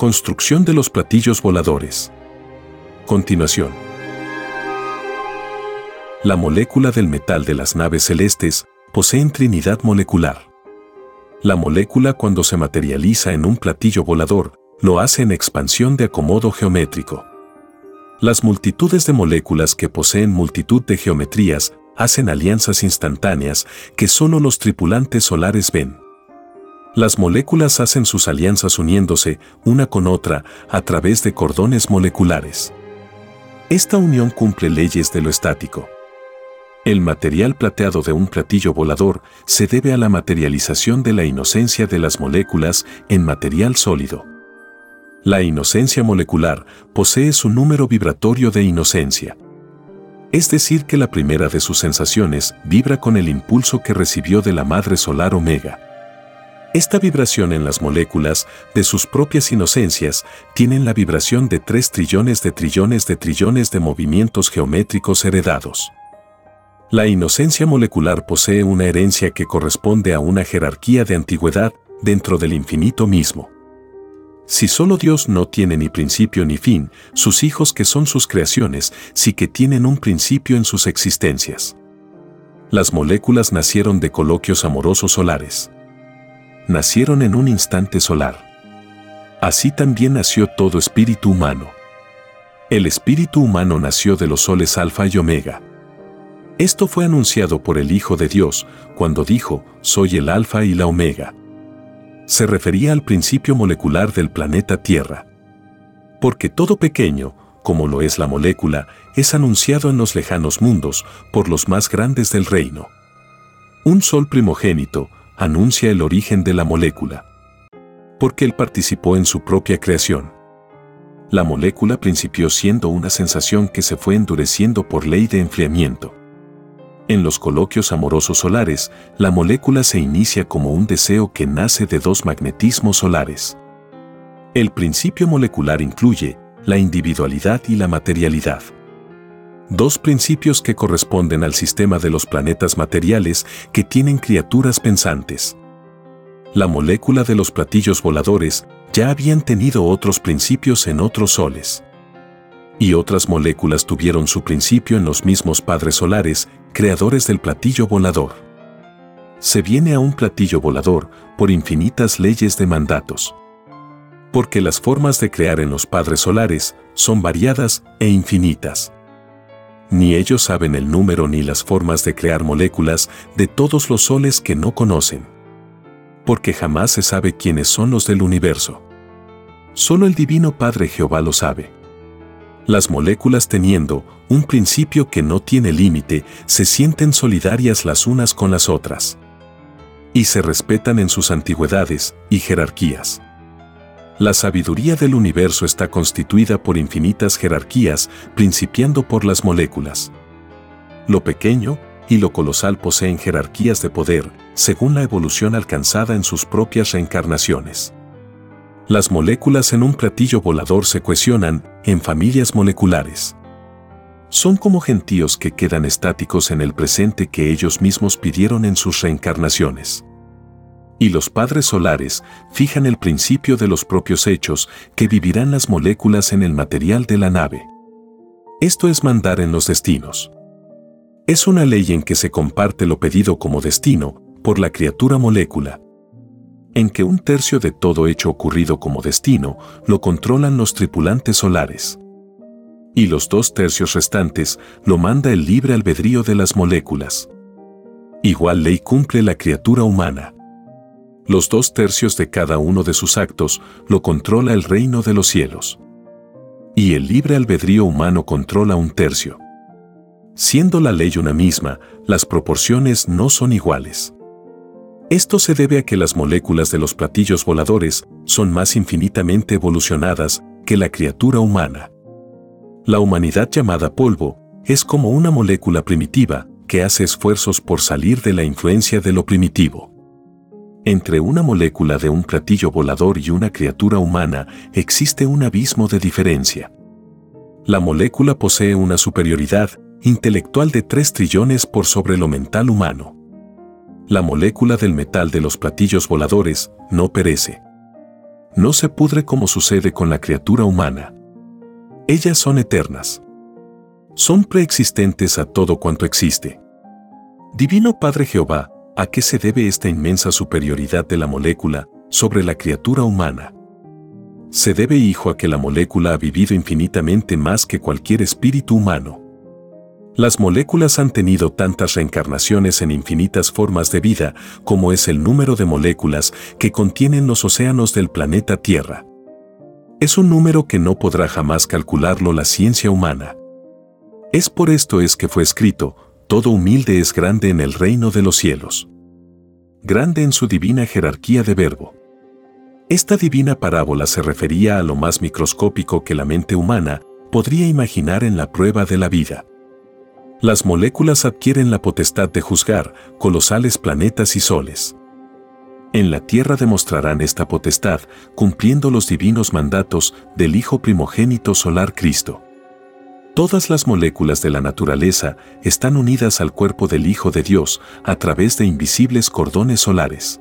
Construcción de los platillos voladores. Continuación. La molécula del metal de las naves celestes posee trinidad molecular. La molécula cuando se materializa en un platillo volador, lo hace en expansión de acomodo geométrico. Las multitudes de moléculas que poseen multitud de geometrías hacen alianzas instantáneas que solo los tripulantes solares ven. Las moléculas hacen sus alianzas uniéndose una con otra a través de cordones moleculares. Esta unión cumple leyes de lo estático. El material plateado de un platillo volador se debe a la materialización de la inocencia de las moléculas en material sólido. La inocencia molecular posee su número vibratorio de inocencia. Es decir, que la primera de sus sensaciones vibra con el impulso que recibió de la madre solar omega. Esta vibración en las moléculas de sus propias inocencias tienen la vibración de 3 trillones de trillones de trillones de movimientos geométricos heredados. La inocencia molecular posee una herencia que corresponde a una jerarquía de antigüedad dentro del infinito mismo. Si solo Dios no tiene ni principio ni fin, sus hijos que son sus creaciones sí que tienen un principio en sus existencias. Las moléculas nacieron de coloquios amorosos solares nacieron en un instante solar. Así también nació todo espíritu humano. El espíritu humano nació de los soles alfa y omega. Esto fue anunciado por el Hijo de Dios cuando dijo, soy el alfa y la omega. Se refería al principio molecular del planeta Tierra. Porque todo pequeño, como lo es la molécula, es anunciado en los lejanos mundos por los más grandes del reino. Un sol primogénito, anuncia el origen de la molécula. Porque él participó en su propia creación. La molécula principió siendo una sensación que se fue endureciendo por ley de enfriamiento. En los coloquios amorosos solares, la molécula se inicia como un deseo que nace de dos magnetismos solares. El principio molecular incluye la individualidad y la materialidad dos principios que corresponden al sistema de los planetas materiales que tienen criaturas pensantes. La molécula de los platillos voladores ya habían tenido otros principios en otros soles. Y otras moléculas tuvieron su principio en los mismos padres solares, creadores del platillo volador. Se viene a un platillo volador por infinitas leyes de mandatos. Porque las formas de crear en los padres solares son variadas e infinitas ni ellos saben el número ni las formas de crear moléculas de todos los soles que no conocen. Porque jamás se sabe quiénes son los del universo. Solo el Divino Padre Jehová lo sabe. Las moléculas teniendo un principio que no tiene límite, se sienten solidarias las unas con las otras. Y se respetan en sus antigüedades y jerarquías. La sabiduría del universo está constituida por infinitas jerarquías, principiando por las moléculas. Lo pequeño y lo colosal poseen jerarquías de poder, según la evolución alcanzada en sus propias reencarnaciones. Las moléculas en un platillo volador se cohesionan en familias moleculares. Son como gentíos que quedan estáticos en el presente que ellos mismos pidieron en sus reencarnaciones y los padres solares fijan el principio de los propios hechos que vivirán las moléculas en el material de la nave. Esto es mandar en los destinos. Es una ley en que se comparte lo pedido como destino por la criatura molécula, en que un tercio de todo hecho ocurrido como destino lo controlan los tripulantes solares. Y los dos tercios restantes lo manda el libre albedrío de las moléculas. Igual ley cumple la criatura humana. Los dos tercios de cada uno de sus actos lo controla el reino de los cielos. Y el libre albedrío humano controla un tercio. Siendo la ley una misma, las proporciones no son iguales. Esto se debe a que las moléculas de los platillos voladores son más infinitamente evolucionadas que la criatura humana. La humanidad llamada polvo es como una molécula primitiva que hace esfuerzos por salir de la influencia de lo primitivo. Entre una molécula de un platillo volador y una criatura humana existe un abismo de diferencia. La molécula posee una superioridad intelectual de 3 trillones por sobre lo mental humano. La molécula del metal de los platillos voladores no perece. No se pudre como sucede con la criatura humana. Ellas son eternas. Son preexistentes a todo cuanto existe. Divino Padre Jehová, ¿a qué se debe esta inmensa superioridad de la molécula sobre la criatura humana? Se debe, hijo, a que la molécula ha vivido infinitamente más que cualquier espíritu humano. Las moléculas han tenido tantas reencarnaciones en infinitas formas de vida como es el número de moléculas que contienen los océanos del planeta Tierra. Es un número que no podrá jamás calcularlo la ciencia humana. Es por esto es que fue escrito, todo humilde es grande en el reino de los cielos. Grande en su divina jerarquía de verbo. Esta divina parábola se refería a lo más microscópico que la mente humana podría imaginar en la prueba de la vida. Las moléculas adquieren la potestad de juzgar colosales planetas y soles. En la Tierra demostrarán esta potestad cumpliendo los divinos mandatos del Hijo primogénito solar Cristo. Todas las moléculas de la naturaleza están unidas al cuerpo del Hijo de Dios a través de invisibles cordones solares.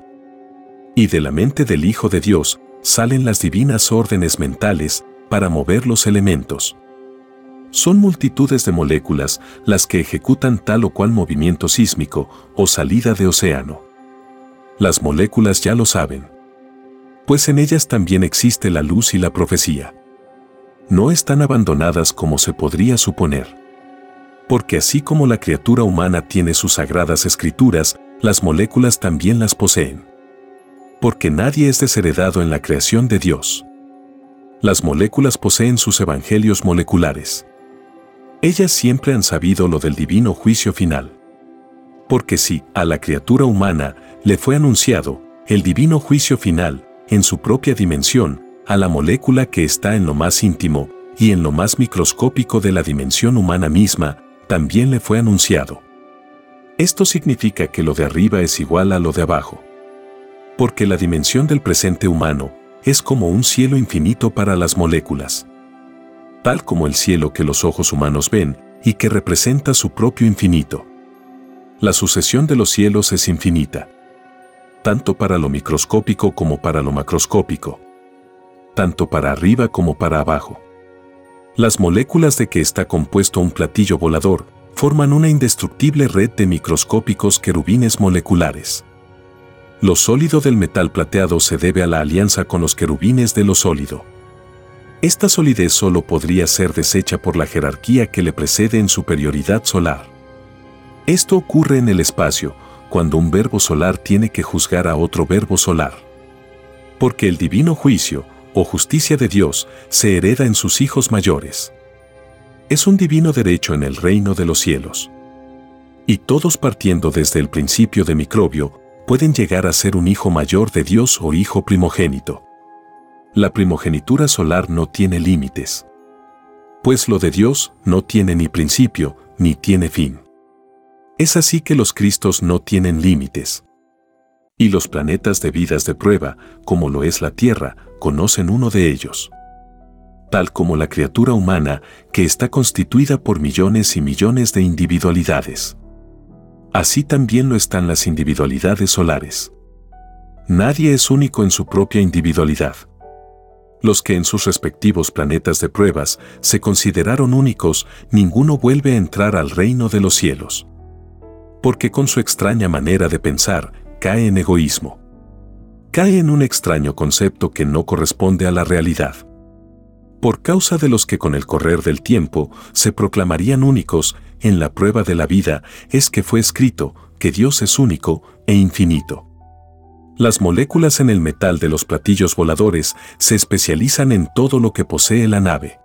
Y de la mente del Hijo de Dios salen las divinas órdenes mentales para mover los elementos. Son multitudes de moléculas las que ejecutan tal o cual movimiento sísmico o salida de océano. Las moléculas ya lo saben. Pues en ellas también existe la luz y la profecía. No están abandonadas como se podría suponer. Porque así como la criatura humana tiene sus sagradas escrituras, las moléculas también las poseen. Porque nadie es desheredado en la creación de Dios. Las moléculas poseen sus evangelios moleculares. Ellas siempre han sabido lo del divino juicio final. Porque si a la criatura humana le fue anunciado el divino juicio final en su propia dimensión, a la molécula que está en lo más íntimo y en lo más microscópico de la dimensión humana misma, también le fue anunciado. Esto significa que lo de arriba es igual a lo de abajo. Porque la dimensión del presente humano es como un cielo infinito para las moléculas tal como el cielo que los ojos humanos ven y que representa su propio infinito. La sucesión de los cielos es infinita, tanto para lo microscópico como para lo macroscópico, tanto para arriba como para abajo. Las moléculas de que está compuesto un platillo volador forman una indestructible red de microscópicos querubines moleculares. Lo sólido del metal plateado se debe a la alianza con los querubines de lo sólido. Esta solidez solo podría ser deshecha por la jerarquía que le precede en superioridad solar. Esto ocurre en el espacio, cuando un verbo solar tiene que juzgar a otro verbo solar. Porque el divino juicio, o justicia de Dios, se hereda en sus hijos mayores. Es un divino derecho en el reino de los cielos. Y todos partiendo desde el principio de microbio, pueden llegar a ser un hijo mayor de Dios o hijo primogénito. La primogenitura solar no tiene límites. Pues lo de Dios no tiene ni principio, ni tiene fin. Es así que los Cristos no tienen límites. Y los planetas de vidas de prueba, como lo es la Tierra, conocen uno de ellos. Tal como la criatura humana, que está constituida por millones y millones de individualidades. Así también lo están las individualidades solares. Nadie es único en su propia individualidad los que en sus respectivos planetas de pruebas se consideraron únicos, ninguno vuelve a entrar al reino de los cielos. Porque con su extraña manera de pensar, cae en egoísmo. Cae en un extraño concepto que no corresponde a la realidad. por causa de los que con el correr del tiempo se proclamarían únicos en la prueba de la vida, es que fue escrito que Dios es único e infinito. Las moléculas en el metal de los platillos voladores se especializan en todo lo que posee la nave.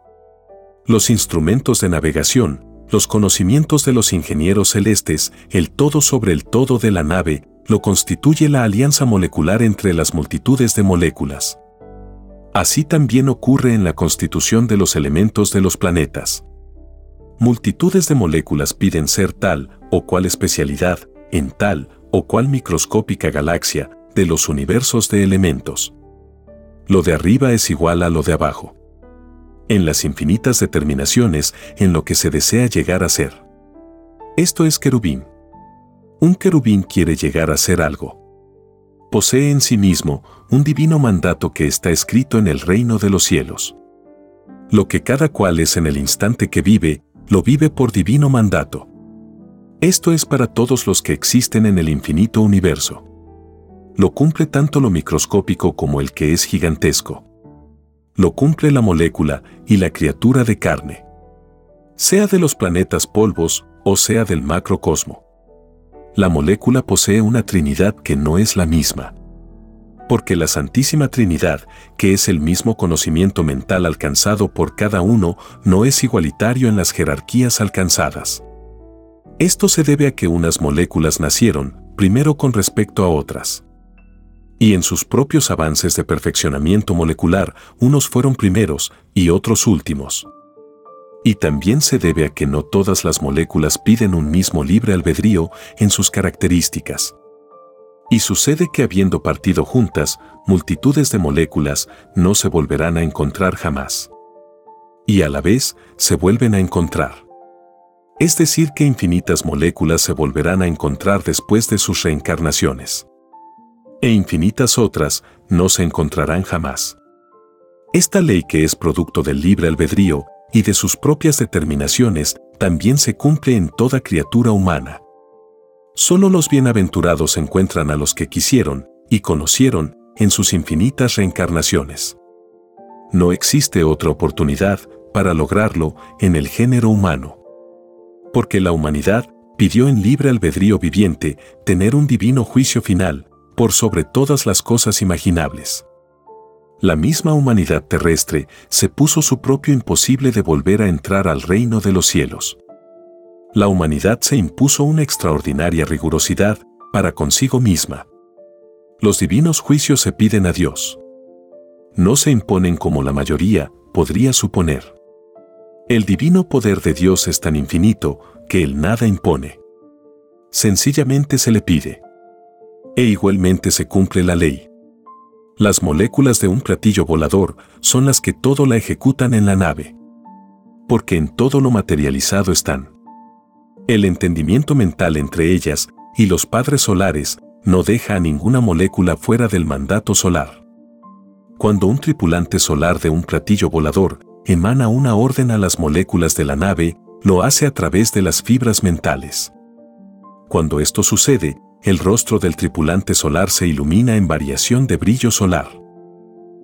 Los instrumentos de navegación, los conocimientos de los ingenieros celestes, el todo sobre el todo de la nave, lo constituye la alianza molecular entre las multitudes de moléculas. Así también ocurre en la constitución de los elementos de los planetas. Multitudes de moléculas piden ser tal o cual especialidad en tal o cual microscópica galaxia de los universos de elementos. Lo de arriba es igual a lo de abajo. En las infinitas determinaciones en lo que se desea llegar a ser. Esto es querubín. Un querubín quiere llegar a ser algo posee en sí mismo un divino mandato que está escrito en el reino de los cielos. Lo que cada cual es en el instante que vive, lo vive por divino mandato. Esto es para todos los que existen en el infinito universo. Lo cumple tanto lo microscópico como el que es gigantesco. Lo cumple la molécula y la criatura de carne. Sea de los planetas polvos o sea del macrocosmo la molécula posee una Trinidad que no es la misma. Porque la Santísima Trinidad, que es el mismo conocimiento mental alcanzado por cada uno, no es igualitario en las jerarquías alcanzadas. Esto se debe a que unas moléculas nacieron, primero con respecto a otras. Y en sus propios avances de perfeccionamiento molecular, unos fueron primeros y otros últimos. Y también se debe a que no todas las moléculas piden un mismo libre albedrío en sus características. Y sucede que habiendo partido juntas, multitudes de moléculas no se volverán a encontrar jamás. Y a la vez se vuelven a encontrar. Es decir, que infinitas moléculas se volverán a encontrar después de sus reencarnaciones. E infinitas otras no se encontrarán jamás. Esta ley que es producto del libre albedrío y de sus propias determinaciones también se cumple en toda criatura humana. Solo los bienaventurados encuentran a los que quisieron y conocieron en sus infinitas reencarnaciones. No existe otra oportunidad para lograrlo en el género humano. Porque la humanidad pidió en libre albedrío viviente tener un divino juicio final por sobre todas las cosas imaginables la misma humanidad terrestre se puso su propio imposible de volver a entrar al reino de los cielos. La humanidad se impuso una extraordinaria rigurosidad para consigo misma. Los divinos juicios se piden a Dios. No se imponen como la mayoría podría suponer. El divino poder de Dios es tan infinito que Él nada impone. Sencillamente se le pide. E igualmente se cumple la ley. Las moléculas de un platillo volador son las que todo la ejecutan en la nave. Porque en todo lo materializado están. El entendimiento mental entre ellas y los padres solares no deja a ninguna molécula fuera del mandato solar. Cuando un tripulante solar de un platillo volador emana una orden a las moléculas de la nave, lo hace a través de las fibras mentales. Cuando esto sucede, el rostro del tripulante solar se ilumina en variación de brillo solar.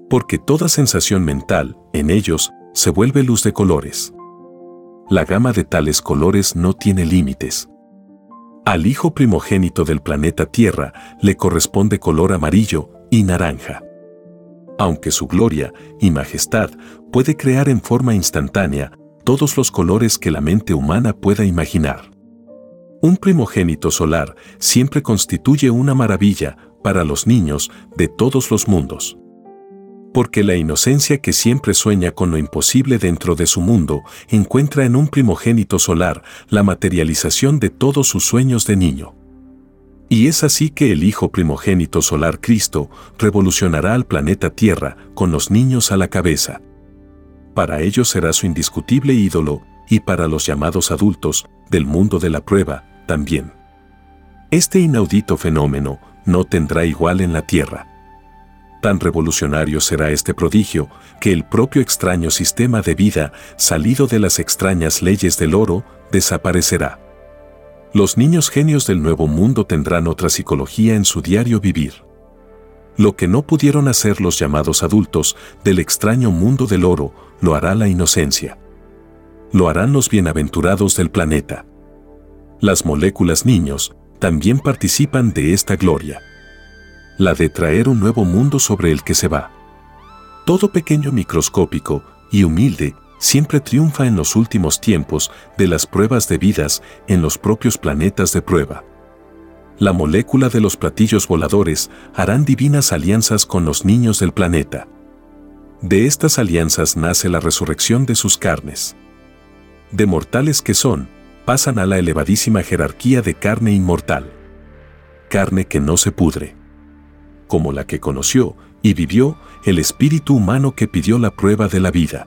Porque toda sensación mental, en ellos, se vuelve luz de colores. La gama de tales colores no tiene límites. Al hijo primogénito del planeta Tierra le corresponde color amarillo y naranja. Aunque su gloria y majestad puede crear en forma instantánea todos los colores que la mente humana pueda imaginar. Un primogénito solar siempre constituye una maravilla para los niños de todos los mundos. Porque la inocencia que siempre sueña con lo imposible dentro de su mundo encuentra en un primogénito solar la materialización de todos sus sueños de niño. Y es así que el Hijo primogénito solar Cristo revolucionará al planeta Tierra con los niños a la cabeza. Para ellos será su indiscutible ídolo y para los llamados adultos del mundo de la prueba, también. Este inaudito fenómeno no tendrá igual en la Tierra. Tan revolucionario será este prodigio que el propio extraño sistema de vida salido de las extrañas leyes del oro desaparecerá. Los niños genios del nuevo mundo tendrán otra psicología en su diario vivir. Lo que no pudieron hacer los llamados adultos del extraño mundo del oro, lo hará la inocencia. Lo harán los bienaventurados del planeta. Las moléculas niños también participan de esta gloria. La de traer un nuevo mundo sobre el que se va. Todo pequeño microscópico y humilde siempre triunfa en los últimos tiempos de las pruebas debidas en los propios planetas de prueba. La molécula de los platillos voladores harán divinas alianzas con los niños del planeta. De estas alianzas nace la resurrección de sus carnes. De mortales que son, pasan a la elevadísima jerarquía de carne inmortal. Carne que no se pudre. Como la que conoció y vivió el espíritu humano que pidió la prueba de la vida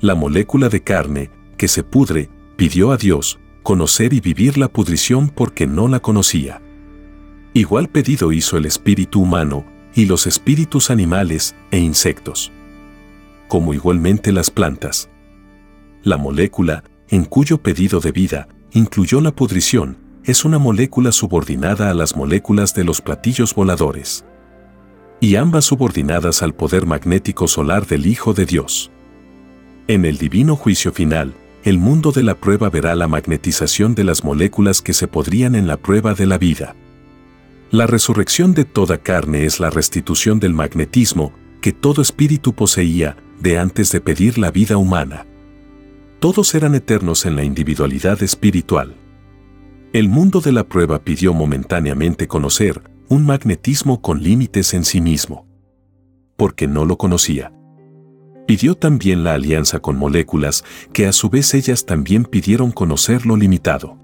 la molécula de carne, que se pudre, pidió a Dios conocer y vivir la pudrición porque no la conocía. Igual pedido hizo el espíritu humano y los espíritus animales e insectos. Como igualmente las plantas. La molécula, en cuyo pedido de vida incluyó la pudrición, es una molécula subordinada a las moléculas de los platillos voladores. Y ambas subordinadas al poder magnético solar del Hijo de Dios. En el divino juicio final, el mundo de la prueba verá la magnetización de las moléculas que se podrían en la prueba de la vida. La resurrección de toda carne es la restitución del magnetismo que todo espíritu poseía de antes de pedir la vida humana. Todos eran eternos en la individualidad espiritual. El mundo de la prueba pidió momentáneamente conocer un magnetismo con límites en sí mismo. Porque no lo conocía pidió también la alianza con moléculas que a su vez ellas también pidieron conocer lo limitado.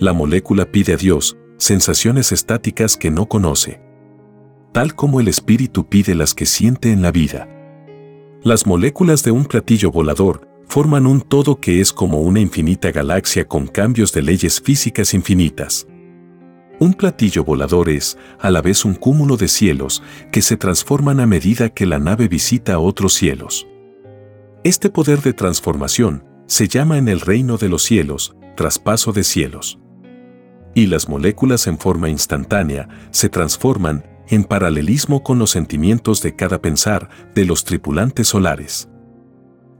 La molécula pide a Dios sensaciones estáticas que no conoce, tal como el espíritu pide las que siente en la vida. Las moléculas de un platillo volador forman un todo que es como una infinita galaxia con cambios de leyes físicas infinitas. Un platillo volador es, a la vez, un cúmulo de cielos que se transforman a medida que la nave visita otros cielos. Este poder de transformación se llama en el reino de los cielos, traspaso de cielos. Y las moléculas en forma instantánea se transforman en paralelismo con los sentimientos de cada pensar de los tripulantes solares.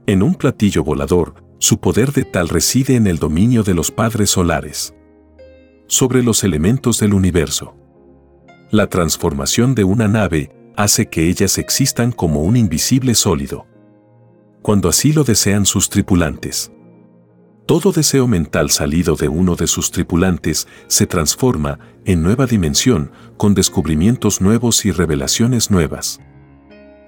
En un platillo volador, su poder de tal reside en el dominio de los padres solares sobre los elementos del universo. La transformación de una nave hace que ellas existan como un invisible sólido. Cuando así lo desean sus tripulantes. Todo deseo mental salido de uno de sus tripulantes se transforma en nueva dimensión con descubrimientos nuevos y revelaciones nuevas.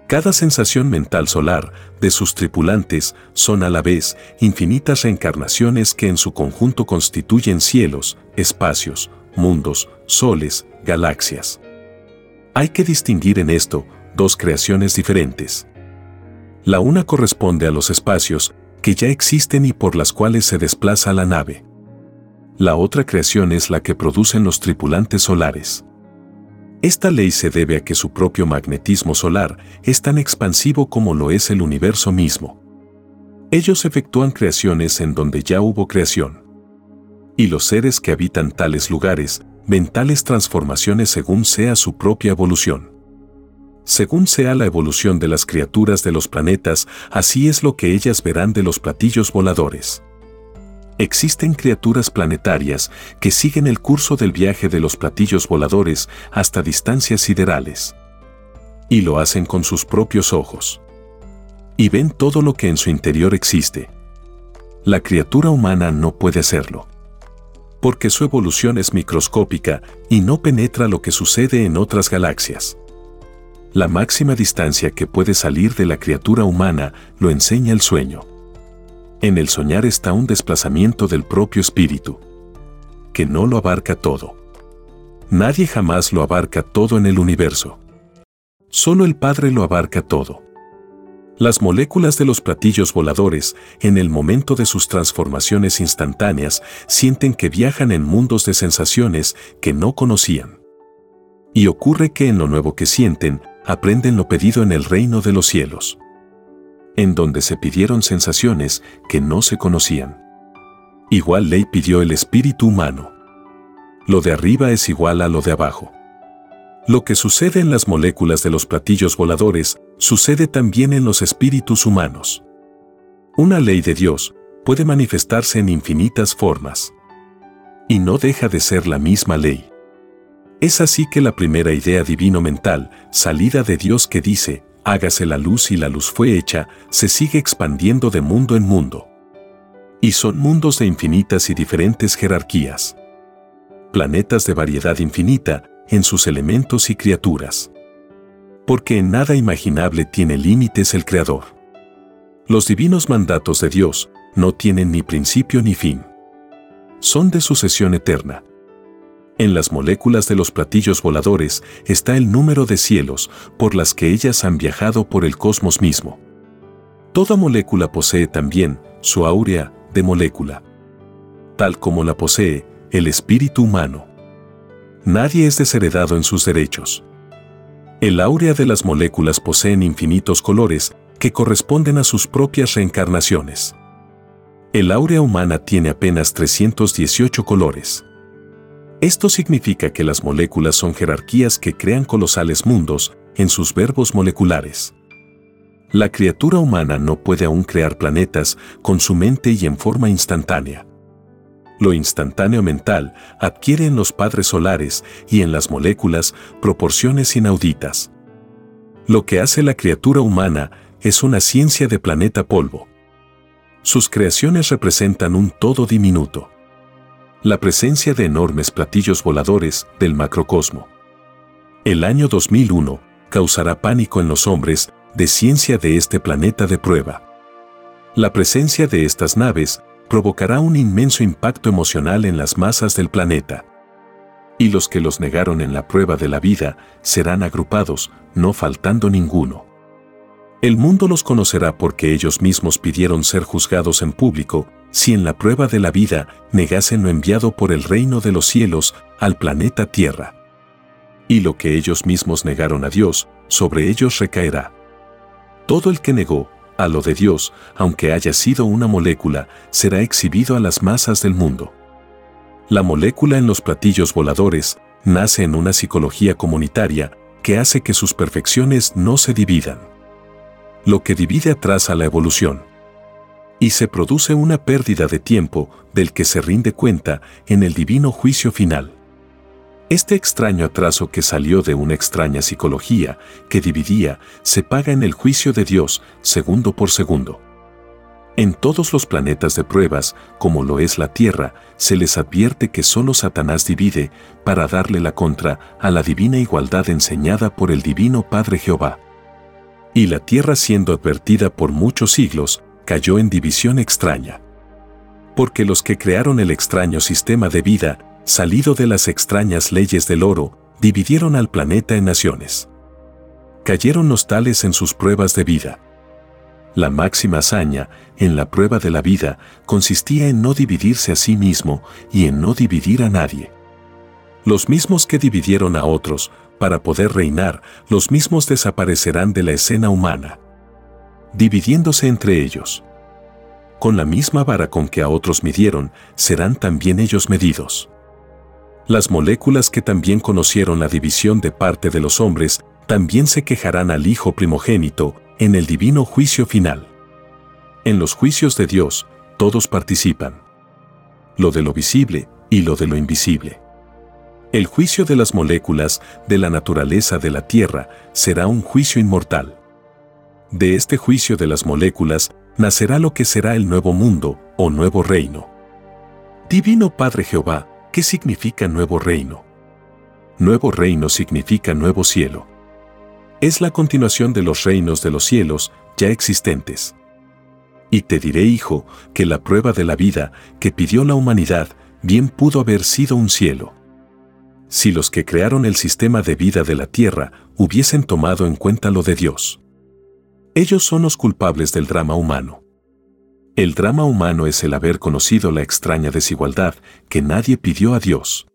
Cada sensación mental solar de sus tripulantes son a la vez infinitas reencarnaciones que en su conjunto constituyen cielos, espacios, mundos, soles, galaxias. Hay que distinguir en esto dos creaciones diferentes. La una corresponde a los espacios que ya existen y por las cuales se desplaza la nave. La otra creación es la que producen los tripulantes solares. Esta ley se debe a que su propio magnetismo solar es tan expansivo como lo es el universo mismo. Ellos efectúan creaciones en donde ya hubo creación. Y los seres que habitan tales lugares ven tales transformaciones según sea su propia evolución. Según sea la evolución de las criaturas de los planetas, así es lo que ellas verán de los platillos voladores. Existen criaturas planetarias que siguen el curso del viaje de los platillos voladores hasta distancias siderales. Y lo hacen con sus propios ojos. Y ven todo lo que en su interior existe. La criatura humana no puede hacerlo. Porque su evolución es microscópica y no penetra lo que sucede en otras galaxias. La máxima distancia que puede salir de la criatura humana lo enseña el sueño. En el soñar está un desplazamiento del propio espíritu, que no lo abarca todo. Nadie jamás lo abarca todo en el universo. Solo el Padre lo abarca todo. Las moléculas de los platillos voladores, en el momento de sus transformaciones instantáneas, sienten que viajan en mundos de sensaciones que no conocían. Y ocurre que en lo nuevo que sienten, aprenden lo pedido en el reino de los cielos en donde se pidieron sensaciones que no se conocían. Igual ley pidió el espíritu humano. Lo de arriba es igual a lo de abajo. Lo que sucede en las moléculas de los platillos voladores sucede también en los espíritus humanos. Una ley de Dios puede manifestarse en infinitas formas. Y no deja de ser la misma ley. Es así que la primera idea divino mental, salida de Dios que dice, hágase la luz y la luz fue hecha, se sigue expandiendo de mundo en mundo. Y son mundos de infinitas y diferentes jerarquías. Planetas de variedad infinita, en sus elementos y criaturas. Porque en nada imaginable tiene límites el Creador. Los divinos mandatos de Dios no tienen ni principio ni fin. Son de sucesión eterna. En las moléculas de los platillos voladores está el número de cielos por las que ellas han viajado por el cosmos mismo. Toda molécula posee también su áurea de molécula, tal como la posee el espíritu humano nadie es desheredado en sus derechos. El áurea de las moléculas poseen infinitos colores que corresponden a sus propias reencarnaciones. El áurea humana tiene apenas 318 colores. Esto significa que las moléculas son jerarquías que crean colosales mundos en sus verbos moleculares. La criatura humana no puede aún crear planetas con su mente y en forma instantánea lo instantáneo mental adquiere en los padres solares y en las moléculas proporciones inauditas. Lo que hace la criatura humana es una ciencia de planeta polvo. Sus creaciones representan un todo diminuto. La presencia de enormes platillos voladores del macrocosmo. El año 2001 causará pánico en los hombres de ciencia de este planeta de prueba. La presencia de estas naves provocará un inmenso impacto emocional en las masas del planeta. Y los que los negaron en la prueba de la vida serán agrupados, no faltando ninguno. El mundo los conocerá porque ellos mismos pidieron ser juzgados en público, si en la prueba de la vida negasen lo enviado por el reino de los cielos al planeta Tierra. Y lo que ellos mismos negaron a Dios, sobre ellos recaerá. Todo el que negó, a lo de Dios, aunque haya sido una molécula, será exhibido a las masas del mundo. La molécula en los platillos voladores nace en una psicología comunitaria que hace que sus perfecciones no se dividan. Lo que divide atrasa la evolución. Y se produce una pérdida de tiempo del que se rinde cuenta en el divino juicio final. Este extraño atraso que salió de una extraña psicología que dividía se paga en el juicio de Dios segundo por segundo. En todos los planetas de pruebas, como lo es la Tierra, se les advierte que solo Satanás divide para darle la contra a la divina igualdad enseñada por el divino Padre Jehová. Y la Tierra siendo advertida por muchos siglos, cayó en división extraña. Porque los que crearon el extraño sistema de vida salido de las extrañas leyes del oro, dividieron al planeta en naciones. Cayeron los tales en sus pruebas de vida. La máxima hazaña en la prueba de la vida consistía en no dividirse a sí mismo y en no dividir a nadie. Los mismos que dividieron a otros para poder reinar, los mismos desaparecerán de la escena humana, dividiéndose entre ellos. Con la misma vara con que a otros midieron, serán también ellos medidos. Las moléculas que también conocieron la división de parte de los hombres también se quejarán al Hijo primogénito en el divino juicio final. En los juicios de Dios, todos participan. Lo de lo visible y lo de lo invisible. El juicio de las moléculas de la naturaleza de la Tierra será un juicio inmortal. De este juicio de las moléculas nacerá lo que será el nuevo mundo o nuevo reino. Divino Padre Jehová, ¿Qué significa nuevo reino? Nuevo reino significa nuevo cielo. Es la continuación de los reinos de los cielos ya existentes. Y te diré, hijo, que la prueba de la vida que pidió la humanidad bien pudo haber sido un cielo. Si los que crearon el sistema de vida de la tierra hubiesen tomado en cuenta lo de Dios. Ellos son los culpables del drama humano. El drama humano es el haber conocido la extraña desigualdad que nadie pidió a Dios.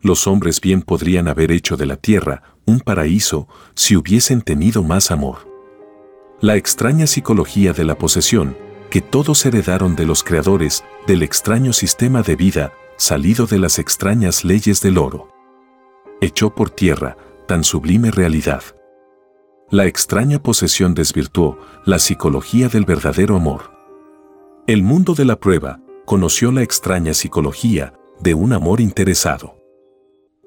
Los hombres bien podrían haber hecho de la tierra un paraíso si hubiesen tenido más amor. La extraña psicología de la posesión, que todos heredaron de los creadores del extraño sistema de vida salido de las extrañas leyes del oro. Echó por tierra tan sublime realidad. La extraña posesión desvirtuó la psicología del verdadero amor. El mundo de la prueba conoció la extraña psicología de un amor interesado.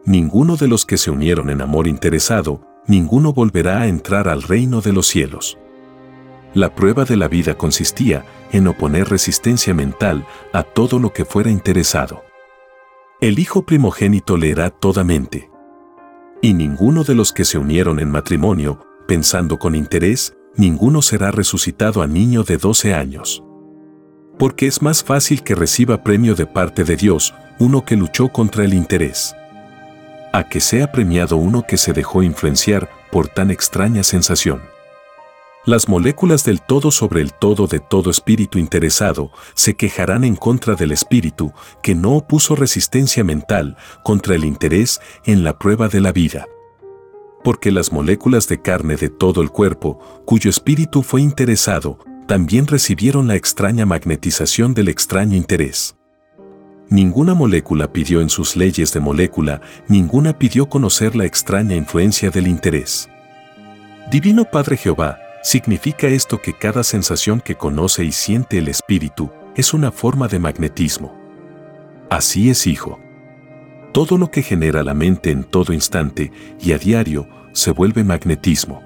Ninguno de los que se unieron en amor interesado, ninguno volverá a entrar al reino de los cielos. La prueba de la vida consistía en oponer resistencia mental a todo lo que fuera interesado. El hijo primogénito leerá toda mente. Y ninguno de los que se unieron en matrimonio, pensando con interés, ninguno será resucitado a niño de 12 años. Porque es más fácil que reciba premio de parte de Dios uno que luchó contra el interés a que sea premiado uno que se dejó influenciar por tan extraña sensación. Las moléculas del todo sobre el todo de todo espíritu interesado se quejarán en contra del espíritu que no opuso resistencia mental contra el interés en la prueba de la vida. Porque las moléculas de carne de todo el cuerpo, cuyo espíritu fue interesado, también recibieron la extraña magnetización del extraño interés. Ninguna molécula pidió en sus leyes de molécula, ninguna pidió conocer la extraña influencia del interés. Divino Padre Jehová, significa esto que cada sensación que conoce y siente el espíritu es una forma de magnetismo. Así es, hijo. Todo lo que genera la mente en todo instante y a diario se vuelve magnetismo.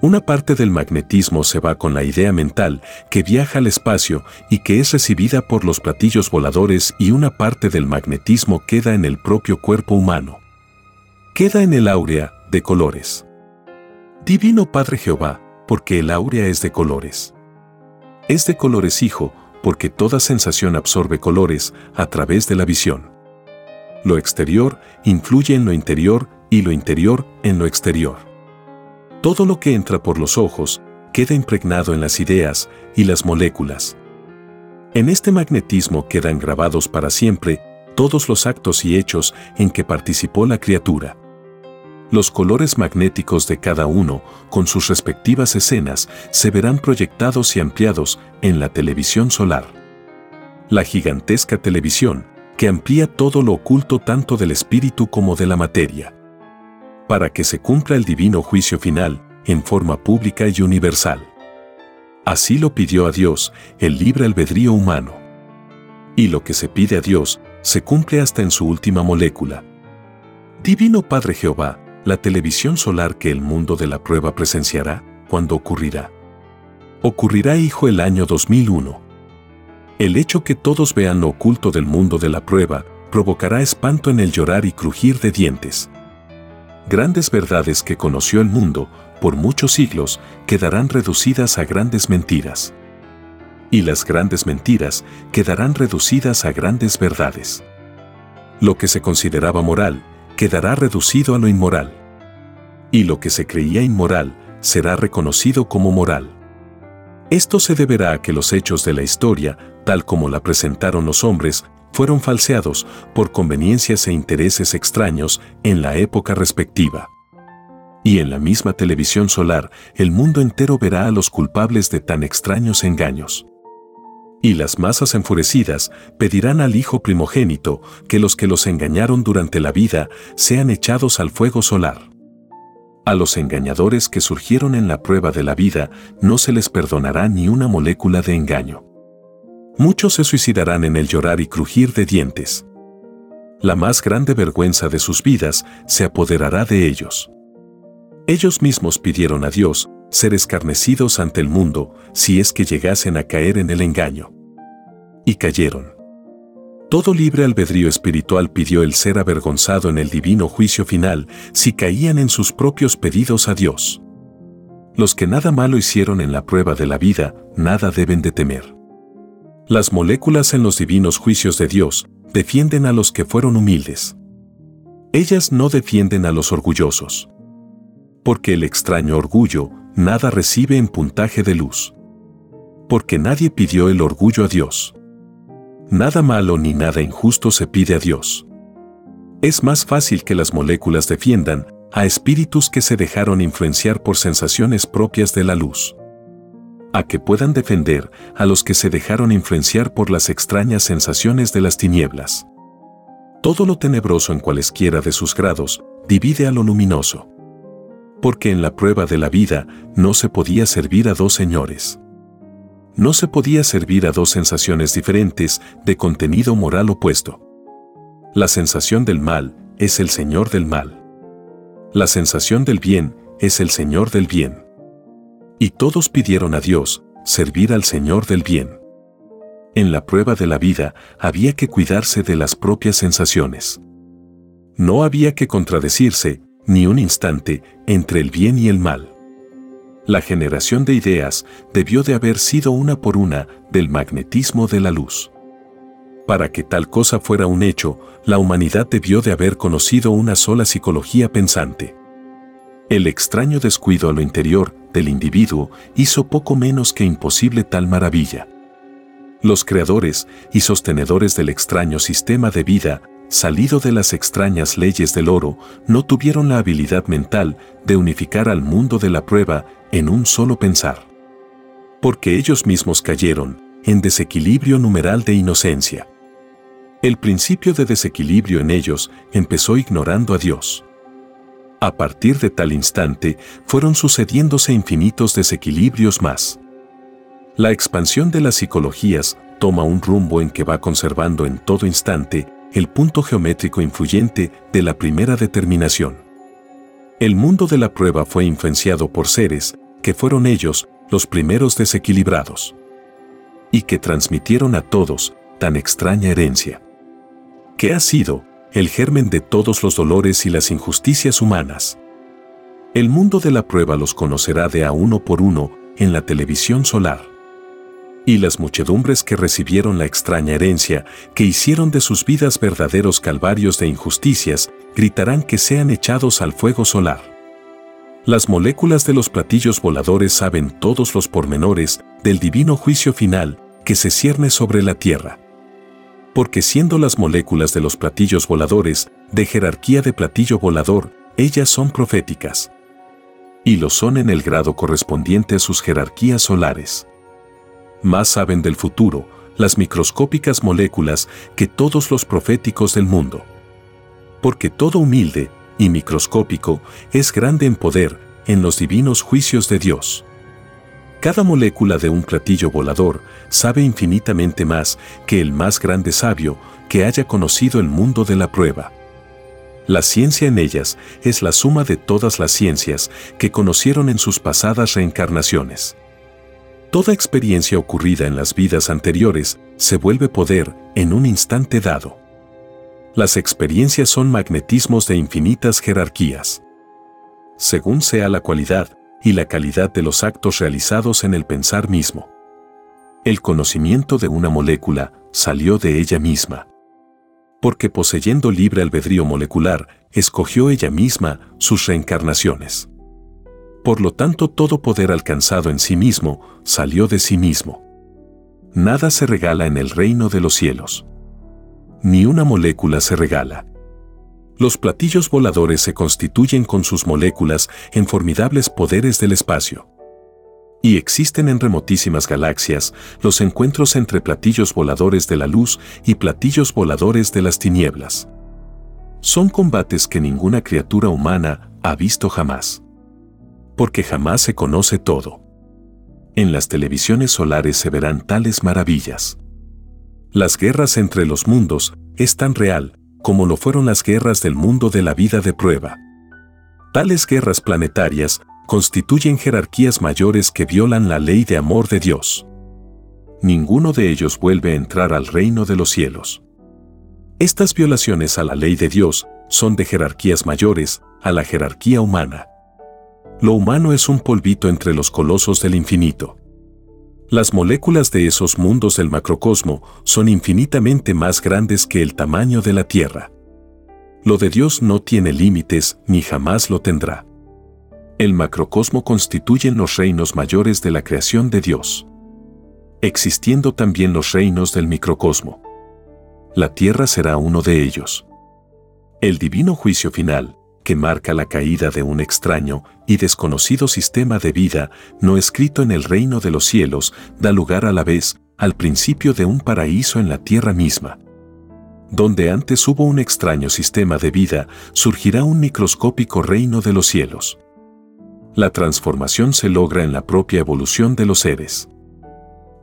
Una parte del magnetismo se va con la idea mental que viaja al espacio y que es recibida por los platillos voladores y una parte del magnetismo queda en el propio cuerpo humano. Queda en el áurea de colores. Divino Padre Jehová, porque el áurea es de colores. Es de colores hijo, porque toda sensación absorbe colores a través de la visión. Lo exterior influye en lo interior y lo interior en lo exterior. Todo lo que entra por los ojos queda impregnado en las ideas y las moléculas. En este magnetismo quedan grabados para siempre todos los actos y hechos en que participó la criatura. Los colores magnéticos de cada uno, con sus respectivas escenas, se verán proyectados y ampliados en la televisión solar. La gigantesca televisión, que amplía todo lo oculto tanto del espíritu como de la materia para que se cumpla el divino juicio final, en forma pública y universal. Así lo pidió a Dios el libre albedrío humano. Y lo que se pide a Dios se cumple hasta en su última molécula. Divino Padre Jehová, la televisión solar que el mundo de la prueba presenciará, cuando ocurrirá? Ocurrirá, hijo, el año 2001. El hecho que todos vean lo oculto del mundo de la prueba provocará espanto en el llorar y crujir de dientes grandes verdades que conoció el mundo por muchos siglos quedarán reducidas a grandes mentiras. Y las grandes mentiras quedarán reducidas a grandes verdades. Lo que se consideraba moral quedará reducido a lo inmoral. Y lo que se creía inmoral será reconocido como moral. Esto se deberá a que los hechos de la historia, tal como la presentaron los hombres, fueron falseados por conveniencias e intereses extraños en la época respectiva. Y en la misma televisión solar, el mundo entero verá a los culpables de tan extraños engaños. Y las masas enfurecidas pedirán al Hijo primogénito que los que los engañaron durante la vida sean echados al fuego solar. A los engañadores que surgieron en la prueba de la vida no se les perdonará ni una molécula de engaño. Muchos se suicidarán en el llorar y crujir de dientes. La más grande vergüenza de sus vidas se apoderará de ellos. Ellos mismos pidieron a Dios ser escarnecidos ante el mundo si es que llegasen a caer en el engaño. Y cayeron. Todo libre albedrío espiritual pidió el ser avergonzado en el divino juicio final si caían en sus propios pedidos a Dios. Los que nada malo hicieron en la prueba de la vida, nada deben de temer. Las moléculas en los divinos juicios de Dios defienden a los que fueron humildes. Ellas no defienden a los orgullosos. Porque el extraño orgullo nada recibe en puntaje de luz. Porque nadie pidió el orgullo a Dios. Nada malo ni nada injusto se pide a Dios. Es más fácil que las moléculas defiendan a espíritus que se dejaron influenciar por sensaciones propias de la luz a que puedan defender a los que se dejaron influenciar por las extrañas sensaciones de las tinieblas. Todo lo tenebroso en cualesquiera de sus grados divide a lo luminoso. Porque en la prueba de la vida no se podía servir a dos señores. No se podía servir a dos sensaciones diferentes de contenido moral opuesto. La sensación del mal es el Señor del mal. La sensación del bien es el Señor del bien. Y todos pidieron a Dios servir al Señor del bien. En la prueba de la vida había que cuidarse de las propias sensaciones. No había que contradecirse, ni un instante, entre el bien y el mal. La generación de ideas debió de haber sido una por una del magnetismo de la luz. Para que tal cosa fuera un hecho, la humanidad debió de haber conocido una sola psicología pensante. El extraño descuido a lo interior del individuo hizo poco menos que imposible tal maravilla. Los creadores y sostenedores del extraño sistema de vida salido de las extrañas leyes del oro, no tuvieron la habilidad mental de unificar al mundo de la prueba en un solo pensar. Porque ellos mismos cayeron en desequilibrio numeral de inocencia. El principio de desequilibrio en ellos empezó ignorando a Dios. A partir de tal instante fueron sucediéndose infinitos desequilibrios más. La expansión de las psicologías toma un rumbo en que va conservando en todo instante el punto geométrico influyente de la primera determinación. El mundo de la prueba fue influenciado por seres que fueron ellos los primeros desequilibrados y que transmitieron a todos tan extraña herencia, que ha sido el germen de todos los dolores y las injusticias humanas. El mundo de la prueba los conocerá de a uno por uno en la televisión solar. Y las muchedumbres que recibieron la extraña herencia, que hicieron de sus vidas verdaderos calvarios de injusticias, gritarán que sean echados al fuego solar. Las moléculas de los platillos voladores saben todos los pormenores del divino juicio final que se cierne sobre la Tierra porque siendo las moléculas de los platillos voladores de jerarquía de platillo volador, ellas son proféticas. Y lo son en el grado correspondiente a sus jerarquías solares. Más saben del futuro las microscópicas moléculas que todos los proféticos del mundo. Porque todo humilde y microscópico es grande en poder en los divinos juicios de Dios. Cada molécula de un platillo volador sabe infinitamente más que el más grande sabio que haya conocido el mundo de la prueba. La ciencia en ellas es la suma de todas las ciencias que conocieron en sus pasadas reencarnaciones. Toda experiencia ocurrida en las vidas anteriores se vuelve poder en un instante dado. Las experiencias son magnetismos de infinitas jerarquías. Según sea la cualidad, y la calidad de los actos realizados en el pensar mismo. El conocimiento de una molécula salió de ella misma. Porque poseyendo libre albedrío molecular, escogió ella misma sus reencarnaciones. Por lo tanto, todo poder alcanzado en sí mismo salió de sí mismo. Nada se regala en el reino de los cielos. Ni una molécula se regala. Los platillos voladores se constituyen con sus moléculas en formidables poderes del espacio. Y existen en remotísimas galaxias los encuentros entre platillos voladores de la luz y platillos voladores de las tinieblas. Son combates que ninguna criatura humana ha visto jamás. Porque jamás se conoce todo. En las televisiones solares se verán tales maravillas. Las guerras entre los mundos es tan real como lo fueron las guerras del mundo de la vida de prueba. Tales guerras planetarias constituyen jerarquías mayores que violan la ley de amor de Dios. Ninguno de ellos vuelve a entrar al reino de los cielos. Estas violaciones a la ley de Dios son de jerarquías mayores a la jerarquía humana. Lo humano es un polvito entre los colosos del infinito. Las moléculas de esos mundos del macrocosmo son infinitamente más grandes que el tamaño de la Tierra. Lo de Dios no tiene límites ni jamás lo tendrá. El macrocosmo constituyen los reinos mayores de la creación de Dios. Existiendo también los reinos del microcosmo. La Tierra será uno de ellos. El divino juicio final, que marca la caída de un extraño y desconocido sistema de vida no escrito en el reino de los cielos, da lugar a la vez al principio de un paraíso en la tierra misma. Donde antes hubo un extraño sistema de vida, surgirá un microscópico reino de los cielos. La transformación se logra en la propia evolución de los seres.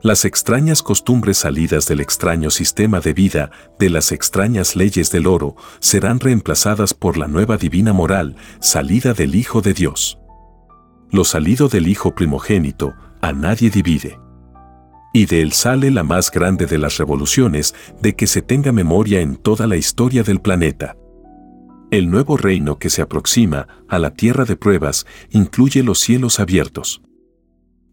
Las extrañas costumbres salidas del extraño sistema de vida, de las extrañas leyes del oro, serán reemplazadas por la nueva divina moral, salida del Hijo de Dios. Lo salido del Hijo primogénito, a nadie divide. Y de él sale la más grande de las revoluciones de que se tenga memoria en toda la historia del planeta. El nuevo reino que se aproxima a la tierra de pruebas incluye los cielos abiertos.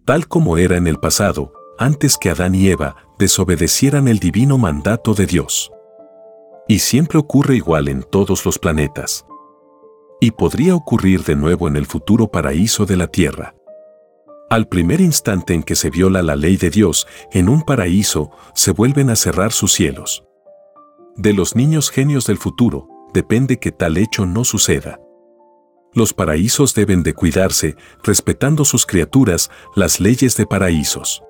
Tal como era en el pasado, antes que Adán y Eva desobedecieran el divino mandato de Dios. Y siempre ocurre igual en todos los planetas. Y podría ocurrir de nuevo en el futuro paraíso de la Tierra. Al primer instante en que se viola la ley de Dios, en un paraíso se vuelven a cerrar sus cielos. De los niños genios del futuro, depende que tal hecho no suceda. Los paraísos deben de cuidarse, respetando sus criaturas, las leyes de paraísos.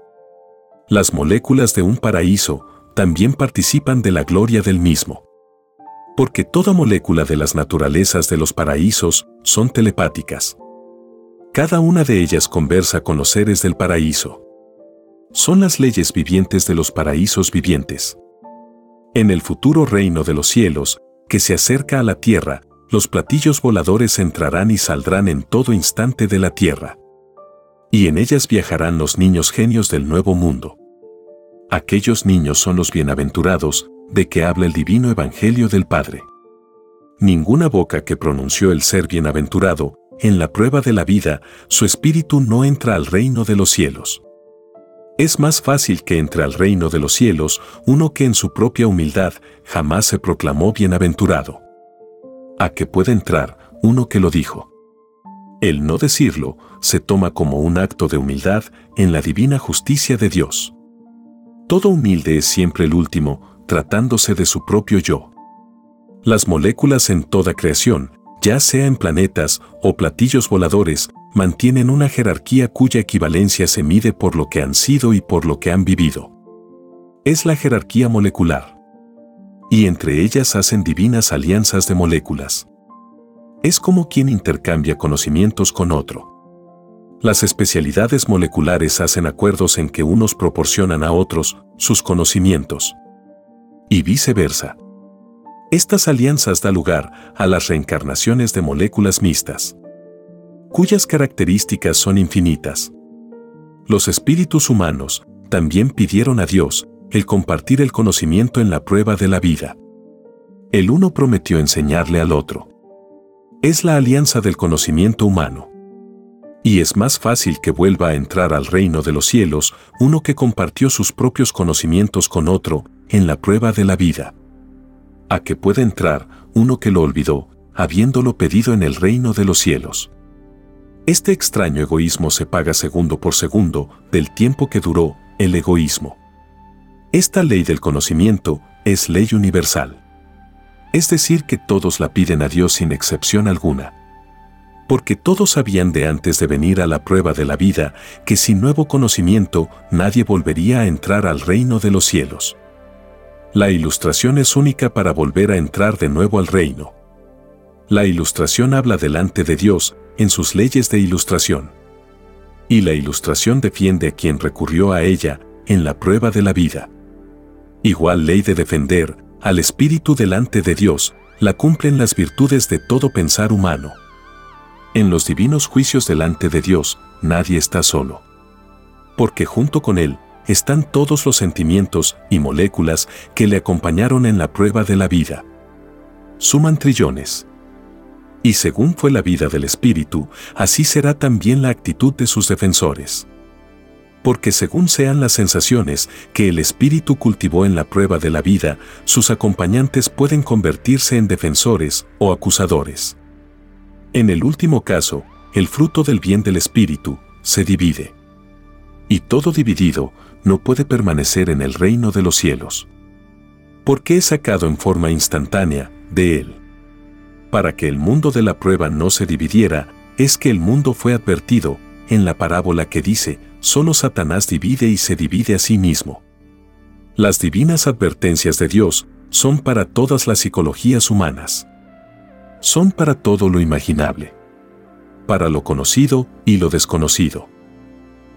Las moléculas de un paraíso también participan de la gloria del mismo. Porque toda molécula de las naturalezas de los paraísos son telepáticas. Cada una de ellas conversa con los seres del paraíso. Son las leyes vivientes de los paraísos vivientes. En el futuro reino de los cielos, que se acerca a la tierra, los platillos voladores entrarán y saldrán en todo instante de la tierra. Y en ellas viajarán los niños genios del nuevo mundo. Aquellos niños son los bienaventurados, de que habla el divino Evangelio del Padre. Ninguna boca que pronunció el ser bienaventurado, en la prueba de la vida, su espíritu no entra al reino de los cielos. Es más fácil que entre al reino de los cielos uno que en su propia humildad jamás se proclamó bienaventurado. A que puede entrar uno que lo dijo. El no decirlo se toma como un acto de humildad en la divina justicia de Dios. Todo humilde es siempre el último, tratándose de su propio yo. Las moléculas en toda creación, ya sea en planetas o platillos voladores, mantienen una jerarquía cuya equivalencia se mide por lo que han sido y por lo que han vivido. Es la jerarquía molecular. Y entre ellas hacen divinas alianzas de moléculas. Es como quien intercambia conocimientos con otro. Las especialidades moleculares hacen acuerdos en que unos proporcionan a otros sus conocimientos. Y viceversa. Estas alianzas dan lugar a las reencarnaciones de moléculas mixtas, cuyas características son infinitas. Los espíritus humanos también pidieron a Dios el compartir el conocimiento en la prueba de la vida. El uno prometió enseñarle al otro. Es la alianza del conocimiento humano. Y es más fácil que vuelva a entrar al reino de los cielos uno que compartió sus propios conocimientos con otro en la prueba de la vida. A que pueda entrar uno que lo olvidó, habiéndolo pedido en el reino de los cielos. Este extraño egoísmo se paga segundo por segundo del tiempo que duró el egoísmo. Esta ley del conocimiento es ley universal. Es decir, que todos la piden a Dios sin excepción alguna porque todos sabían de antes de venir a la prueba de la vida que sin nuevo conocimiento nadie volvería a entrar al reino de los cielos. La ilustración es única para volver a entrar de nuevo al reino. La ilustración habla delante de Dios en sus leyes de ilustración. Y la ilustración defiende a quien recurrió a ella en la prueba de la vida. Igual ley de defender al espíritu delante de Dios la cumplen las virtudes de todo pensar humano. En los divinos juicios delante de Dios, nadie está solo. Porque junto con Él están todos los sentimientos y moléculas que le acompañaron en la prueba de la vida. Suman trillones. Y según fue la vida del Espíritu, así será también la actitud de sus defensores. Porque según sean las sensaciones que el Espíritu cultivó en la prueba de la vida, sus acompañantes pueden convertirse en defensores o acusadores. En el último caso, el fruto del bien del espíritu se divide. Y todo dividido no puede permanecer en el reino de los cielos. Porque es sacado en forma instantánea de él. Para que el mundo de la prueba no se dividiera, es que el mundo fue advertido en la parábola que dice, solo Satanás divide y se divide a sí mismo. Las divinas advertencias de Dios son para todas las psicologías humanas. Son para todo lo imaginable. Para lo conocido y lo desconocido.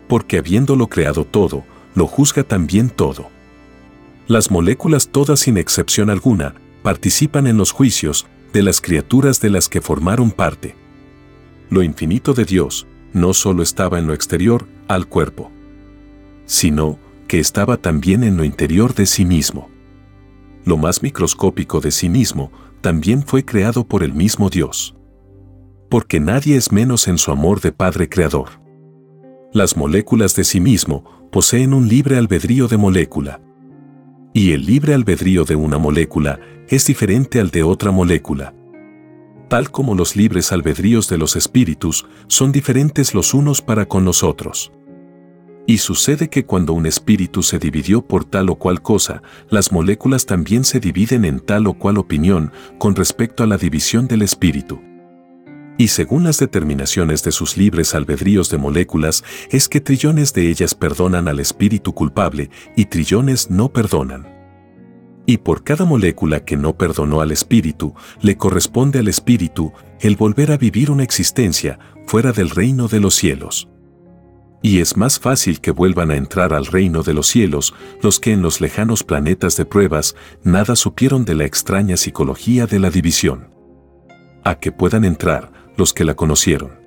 Porque habiéndolo creado todo, lo juzga también todo. Las moléculas todas sin excepción alguna participan en los juicios de las criaturas de las que formaron parte. Lo infinito de Dios no solo estaba en lo exterior, al cuerpo, sino que estaba también en lo interior de sí mismo. Lo más microscópico de sí mismo también fue creado por el mismo Dios. Porque nadie es menos en su amor de Padre Creador. Las moléculas de sí mismo poseen un libre albedrío de molécula. Y el libre albedrío de una molécula es diferente al de otra molécula. Tal como los libres albedríos de los espíritus son diferentes los unos para con los otros. Y sucede que cuando un espíritu se dividió por tal o cual cosa, las moléculas también se dividen en tal o cual opinión con respecto a la división del espíritu. Y según las determinaciones de sus libres albedríos de moléculas, es que trillones de ellas perdonan al espíritu culpable y trillones no perdonan. Y por cada molécula que no perdonó al espíritu, le corresponde al espíritu el volver a vivir una existencia fuera del reino de los cielos. Y es más fácil que vuelvan a entrar al reino de los cielos los que en los lejanos planetas de pruebas nada supieron de la extraña psicología de la división. A que puedan entrar los que la conocieron.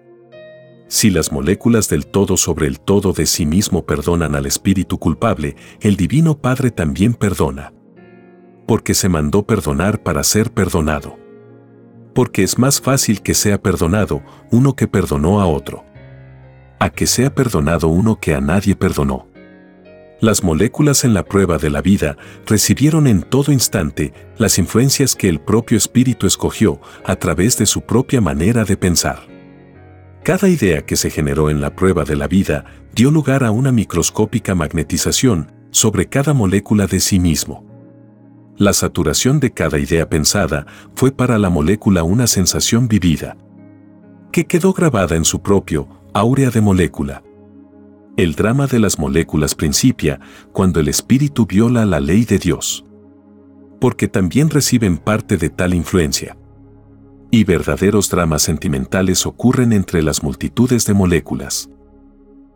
Si las moléculas del todo sobre el todo de sí mismo perdonan al espíritu culpable, el Divino Padre también perdona porque se mandó perdonar para ser perdonado. Porque es más fácil que sea perdonado uno que perdonó a otro. A que sea perdonado uno que a nadie perdonó. Las moléculas en la prueba de la vida recibieron en todo instante las influencias que el propio espíritu escogió a través de su propia manera de pensar. Cada idea que se generó en la prueba de la vida dio lugar a una microscópica magnetización sobre cada molécula de sí mismo. La saturación de cada idea pensada fue para la molécula una sensación vivida, que quedó grabada en su propio áurea de molécula. El drama de las moléculas principia cuando el espíritu viola la ley de Dios. Porque también reciben parte de tal influencia. Y verdaderos dramas sentimentales ocurren entre las multitudes de moléculas.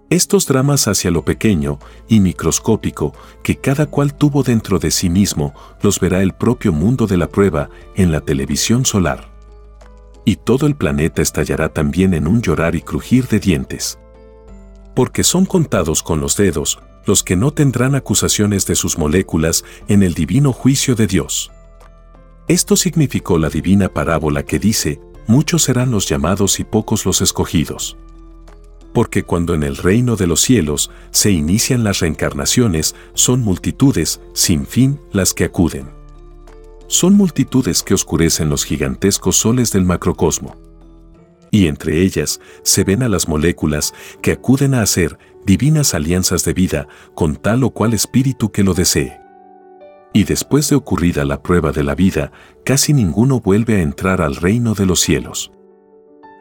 Estos dramas hacia lo pequeño y microscópico que cada cual tuvo dentro de sí mismo los verá el propio mundo de la prueba en la televisión solar. Y todo el planeta estallará también en un llorar y crujir de dientes. Porque son contados con los dedos los que no tendrán acusaciones de sus moléculas en el divino juicio de Dios. Esto significó la divina parábola que dice, muchos serán los llamados y pocos los escogidos porque cuando en el reino de los cielos se inician las reencarnaciones, son multitudes, sin fin, las que acuden. Son multitudes que oscurecen los gigantescos soles del macrocosmo. Y entre ellas se ven a las moléculas que acuden a hacer divinas alianzas de vida con tal o cual espíritu que lo desee. Y después de ocurrida la prueba de la vida, casi ninguno vuelve a entrar al reino de los cielos.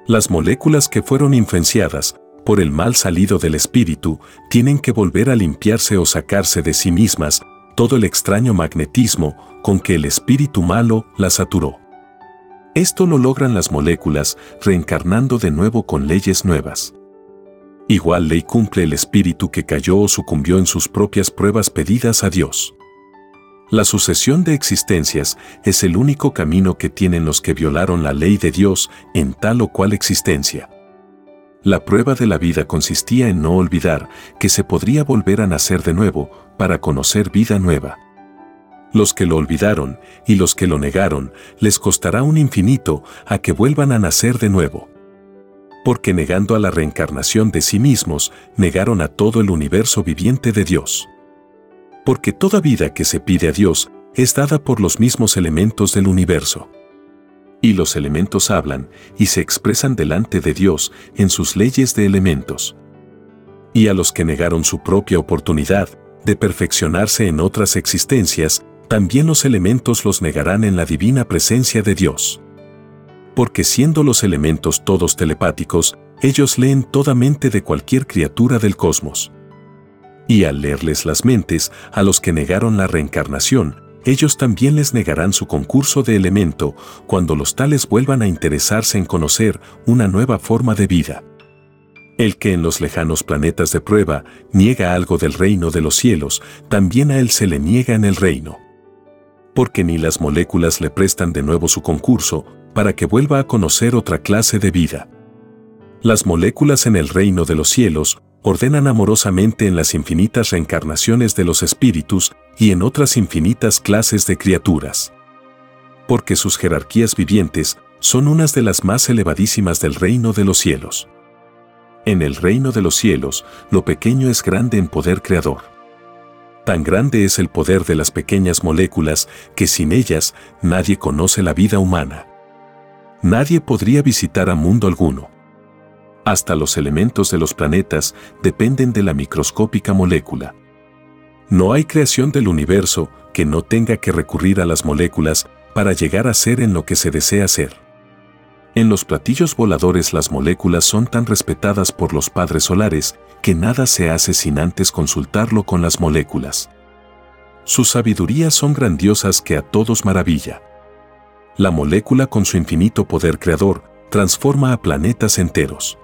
Las moléculas que fueron influenciadas por el mal salido del espíritu, tienen que volver a limpiarse o sacarse de sí mismas todo el extraño magnetismo con que el espíritu malo la saturó. Esto lo logran las moléculas reencarnando de nuevo con leyes nuevas. Igual ley cumple el espíritu que cayó o sucumbió en sus propias pruebas pedidas a Dios. La sucesión de existencias es el único camino que tienen los que violaron la ley de Dios en tal o cual existencia. La prueba de la vida consistía en no olvidar que se podría volver a nacer de nuevo para conocer vida nueva. Los que lo olvidaron y los que lo negaron les costará un infinito a que vuelvan a nacer de nuevo. Porque negando a la reencarnación de sí mismos, negaron a todo el universo viviente de Dios. Porque toda vida que se pide a Dios es dada por los mismos elementos del universo y los elementos hablan y se expresan delante de Dios en sus leyes de elementos. Y a los que negaron su propia oportunidad de perfeccionarse en otras existencias, también los elementos los negarán en la divina presencia de Dios. Porque siendo los elementos todos telepáticos, ellos leen toda mente de cualquier criatura del cosmos. Y al leerles las mentes a los que negaron la reencarnación, ellos también les negarán su concurso de elemento cuando los tales vuelvan a interesarse en conocer una nueva forma de vida. El que en los lejanos planetas de prueba niega algo del reino de los cielos, también a él se le niega en el reino. Porque ni las moléculas le prestan de nuevo su concurso para que vuelva a conocer otra clase de vida. Las moléculas en el reino de los cielos ordenan amorosamente en las infinitas reencarnaciones de los espíritus y en otras infinitas clases de criaturas. Porque sus jerarquías vivientes son unas de las más elevadísimas del reino de los cielos. En el reino de los cielos, lo pequeño es grande en poder creador. Tan grande es el poder de las pequeñas moléculas que sin ellas nadie conoce la vida humana. Nadie podría visitar a mundo alguno. Hasta los elementos de los planetas dependen de la microscópica molécula. No hay creación del universo que no tenga que recurrir a las moléculas para llegar a ser en lo que se desea ser. En los platillos voladores las moléculas son tan respetadas por los padres solares que nada se hace sin antes consultarlo con las moléculas. Sus sabidurías son grandiosas que a todos maravilla. La molécula con su infinito poder creador transforma a planetas enteros.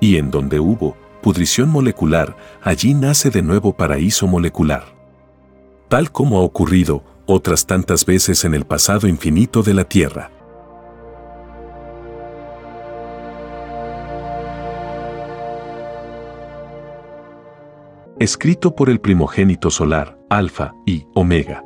Y en donde hubo pudrición molecular, allí nace de nuevo paraíso molecular. Tal como ha ocurrido otras tantas veces en el pasado infinito de la Tierra. Escrito por el primogénito solar, Alfa y Omega.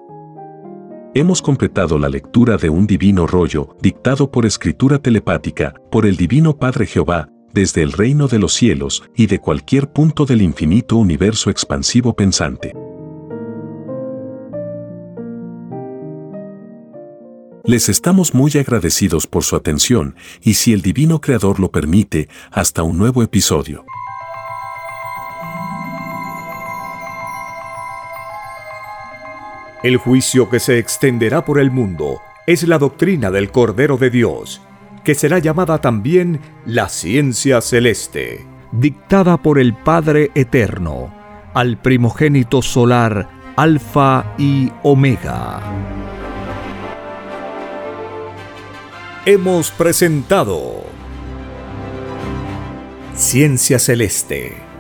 Hemos completado la lectura de un divino rollo, dictado por escritura telepática, por el Divino Padre Jehová, desde el reino de los cielos y de cualquier punto del infinito universo expansivo pensante. Les estamos muy agradecidos por su atención y si el Divino Creador lo permite, hasta un nuevo episodio. El juicio que se extenderá por el mundo es la doctrina del Cordero de Dios, que será llamada también la ciencia celeste, dictada por el Padre Eterno, al primogénito solar Alfa y Omega. Hemos presentado Ciencia Celeste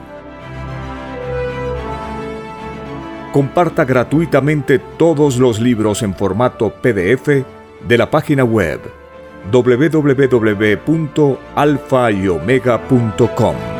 comparta gratuitamente todos los libros en formato PDF de la página web www.alfayomega.com.